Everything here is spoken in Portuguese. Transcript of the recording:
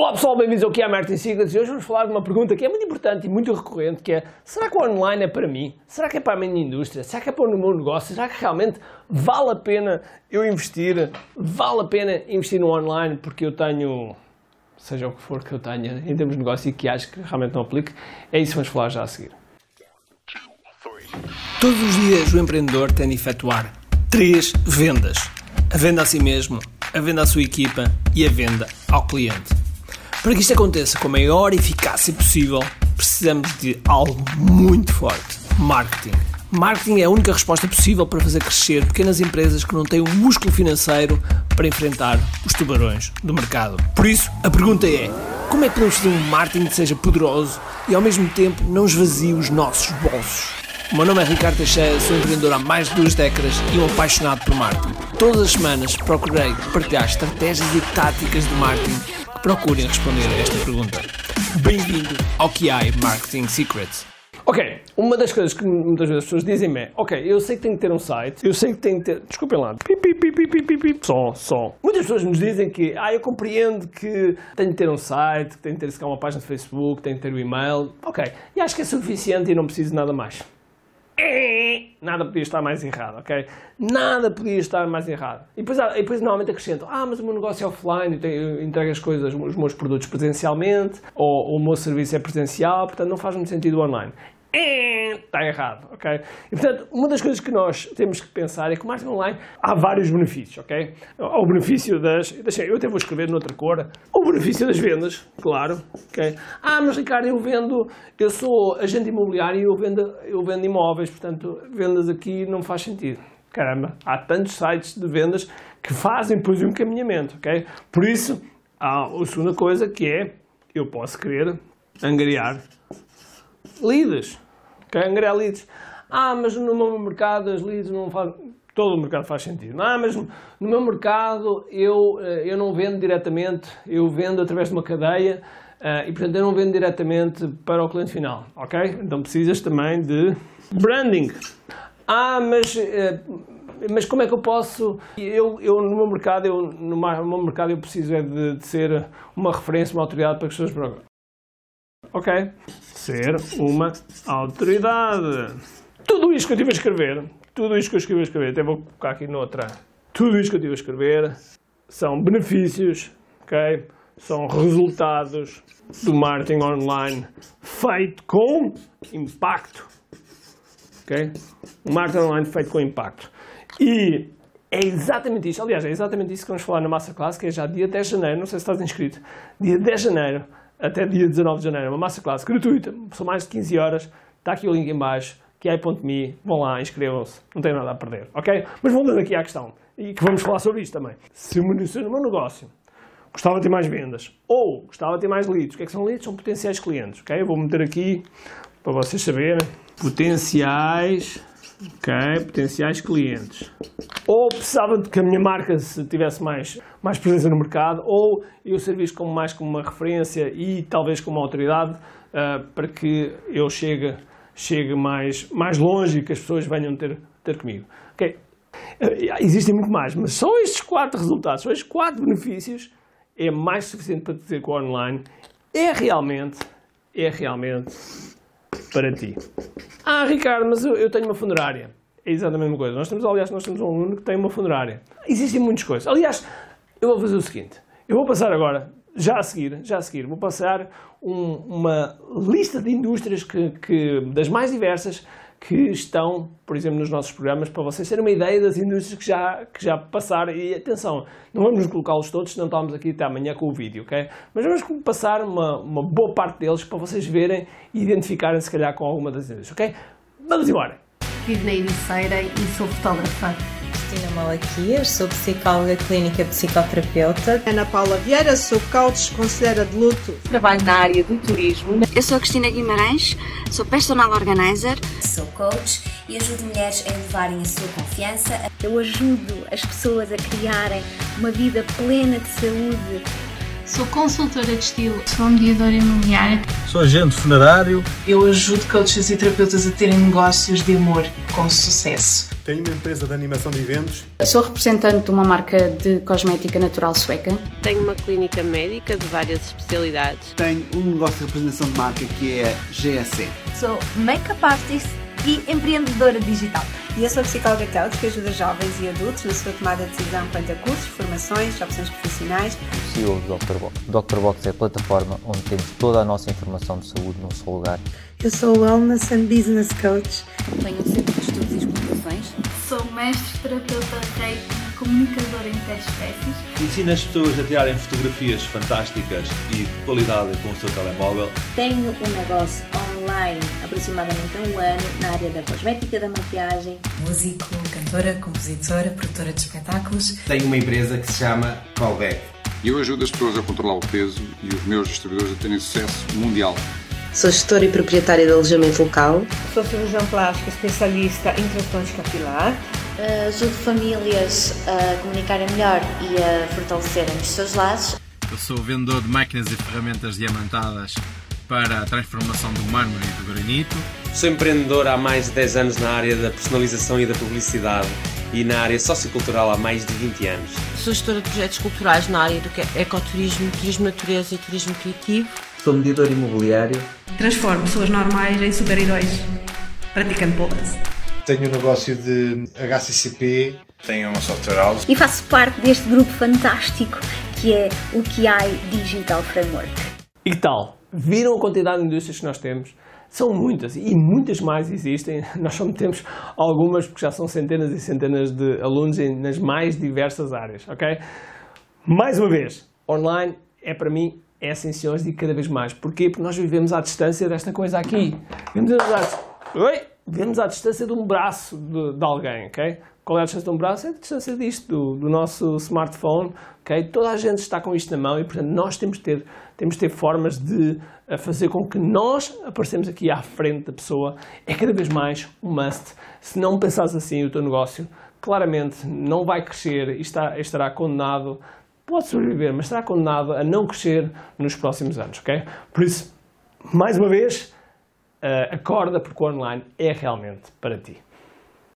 Olá pessoal, bem-vindos ao que é Martin Secrets e hoje vamos falar de uma pergunta que é muito importante e muito recorrente que é será que o online é para mim? Será que é para a minha indústria? Será que é para o meu negócio? Será que realmente vale a pena eu investir? Vale a pena investir no online porque eu tenho, seja o que for que eu tenha em termos de negócio e que acho que realmente não aplique? É isso que vamos falar já a seguir. Todos os dias o empreendedor tem de efetuar três vendas. A venda a si mesmo, a venda à sua equipa e a venda ao cliente. Para que isto aconteça com a maior eficácia possível, precisamos de algo muito forte: marketing. Marketing é a única resposta possível para fazer crescer pequenas empresas que não têm o músculo financeiro para enfrentar os tubarões do mercado. Por isso, a pergunta é: como é que podemos fazer um marketing que seja poderoso e ao mesmo tempo não esvazie os nossos bolsos? O meu nome é Ricardo Teixeira, sou empreendedor há mais de duas décadas e um apaixonado por marketing. Todas as semanas procurei partilhar estratégias e táticas de marketing procurem responder a esta pergunta. Bem-vindo ao QI Marketing Secrets. Ok, uma das coisas que muitas vezes as pessoas dizem é Ok, eu sei que tenho que ter um site, eu sei que tenho que ter. Desculpem lá. Pip, pip, pip. Som, som. Muitas pessoas nos dizem que Ah, eu compreendo que tenho que ter um site, que tenho que ter uma página de Facebook, tenho que ter o um e-mail. Ok, e acho que é suficiente e não preciso nada mais. Nada podia estar mais errado, ok? Nada podia estar mais errado. E depois, e depois normalmente acrescentam, ah, mas o meu negócio é offline, eu entrego as coisas, os meus produtos presencialmente, ou, ou o meu serviço é presencial, portanto não faz muito sentido online está errado, ok? E portanto, uma das coisas que nós temos que pensar é que o marketing online há vários benefícios, ok? O benefício das, deixa, eu até vou escrever noutra cor, o benefício das vendas, claro, ok? Ah, mas Ricardo, eu vendo, eu sou agente imobiliário e eu vendo, eu vendo imóveis, portanto, vendas aqui não faz sentido. Caramba, há tantos sites de vendas que fazem depois o encaminhamento, ok? Por isso, há a segunda coisa que é, eu posso querer angariar leads. Angariar leads. Ah, mas no meu mercado as leads não fazem. Todo o mercado faz sentido. Ah, mas no meu mercado eu, eh, eu não vendo diretamente, eu vendo através de uma cadeia uh, e, portanto, eu não vendo diretamente para o cliente final. Ok? Então precisas também de branding. Ah, mas. Uh, mas como é que eu posso? Eu, eu no meu mercado, eu, no meu mercado, eu preciso é de, de ser uma referência, uma autoridade para as pessoas Ok? Ser uma autoridade. Tudo isto que eu estive a escrever, tudo isto que eu estive a escrever, até vou colocar aqui noutra. Tudo isto que eu estive a escrever são benefícios, ok? São resultados do marketing online feito com impacto. Ok? O marketing online feito com impacto. E é exatamente isso. Aliás, é exatamente isso que vamos falar na Masterclass, que é já dia 10 de janeiro. Não sei se estás inscrito. Dia 10 de janeiro até dia 19 de janeiro, uma massa classe gratuita, são mais de 15 horas, está aqui o link em baixo, que é i.me, vão lá, inscrevam-se, não tem nada a perder, ok? Mas voltando aqui à questão, e que vamos falar sobre isto também. Se o meu negócio gostava de ter mais vendas, ou gostava de ter mais leads, o que é que são leads? São potenciais clientes, ok? Eu vou meter aqui, para vocês saberem, potenciais ok? Potenciais clientes. Ou precisava de que a minha marca tivesse mais, mais presença no mercado, ou eu servisse como, mais como uma referência e talvez como autoridade uh, para que eu chegue, chegue mais, mais longe e que as pessoas venham ter, ter comigo. Ok? Uh, existem muito mais, mas só estes quatro resultados, só estes quatro benefícios é mais suficiente para dizer que o online é realmente, é realmente para ti. Ah, Ricardo, mas eu, eu tenho uma funerária. É exatamente a mesma coisa. Nós temos, aliás, nós temos um aluno que tem uma funerária. Existem muitas coisas. Aliás, eu vou fazer o seguinte. Eu vou passar agora, já a seguir, já a seguir, vou passar um, uma lista de indústrias que, que, das mais diversas que estão, por exemplo, nos nossos programas, para vocês terem uma ideia das indústrias que já, que já passaram. E atenção, não vamos colocá-los todos, senão estamos aqui até amanhã com o vídeo, ok? Mas vamos passar uma, uma boa parte deles para vocês verem e identificarem, se calhar, com alguma das indústrias, ok? Vamos embora! Vivo na Ericeira e sou fotógrafa. Cristina Malaquias, sou psicóloga clínica psicoterapeuta. Ana Paula Vieira, sou coach conselheira de luto. Trabalho na área do turismo. Eu sou a Cristina Guimarães, sou personal organizer. Sou coach e ajudo mulheres a elevarem a sua confiança. Eu ajudo as pessoas a criarem uma vida plena de saúde Sou consultora de estilo. Sou mediadora imobiliária. Sou agente funerário. Eu ajudo coaches e terapeutas a terem negócios de amor com sucesso. Tenho uma empresa de animação de eventos. Sou representante de uma marca de cosmética natural sueca. Tenho uma clínica médica de várias especialidades. Tenho um negócio de representação de marca que é GSE. Sou make-up artist e empreendedora digital. E eu sou a psicóloga coach que ajuda jovens e adultos na sua tomada de decisão quanto a cursos, formações, opções profissionais. O CEO do Dr. Box. Dr. Box é a plataforma onde temos toda a nossa informação de saúde num só lugar. Eu sou Wellness and Business Coach. Tenho um centro de estudos e exportações. Sou mestre terapeuta reiki comunicadora interespécies. Ensina as pessoas a tirarem fotografias fantásticas e de qualidade com o seu telemóvel. Tenho um negócio online aproximadamente há um ano na área da cosmética, da maquiagem. Músico, cantora, compositora, produtora de espetáculos. Tenho uma empresa que se chama Callback. Eu ajudo as pessoas a controlar o peso e os meus distribuidores a terem sucesso mundial. Sou gestora e proprietária de alojamento local. Sou cirurgião plástico especialista em transplante capilar. Uh, ajudo famílias a comunicarem melhor e a fortalecerem os seus laços. Eu sou vendedor de máquinas e ferramentas diamantadas para a transformação do mármore e do granito. Sou empreendedor há mais de 10 anos na área da personalização e da publicidade e na área sociocultural há mais de 20 anos. Sou gestora de projetos culturais na área do ecoturismo, turismo natureza e turismo criativo. Sou mediador imobiliário. Transformo pessoas normais em super-heróis, praticando pole Tenho um negócio de HCCP. Tenho uma software house. E faço parte deste grupo fantástico que é o QI Digital Framework. E que tal? Viram a quantidade de indústrias que nós temos? São muitas e muitas mais existem. Nós só temos algumas porque já são centenas e centenas de alunos nas mais diversas áreas, ok? Mais uma vez, online é para mim é essencial e cada vez mais. Porquê? Porque nós vivemos à distância desta coisa aqui. Vivemos à, Oi? vivemos à distância de um braço de, de, alguém, ok? Qual é a distância de um braço? É a distância disto, do, do, nosso smartphone, ok? Toda a gente está com isto na mão e, portanto, nós temos de ter, temos de ter formas de fazer com que nós aparecemos aqui à frente da pessoa. É cada vez mais um must. Se não pensares assim, o teu negócio claramente não vai crescer e está, estará condenado pode sobreviver, mas estará condenado a não crescer nos próximos anos, ok? Por isso, mais uma vez, uh, acorda porque o online é realmente para ti.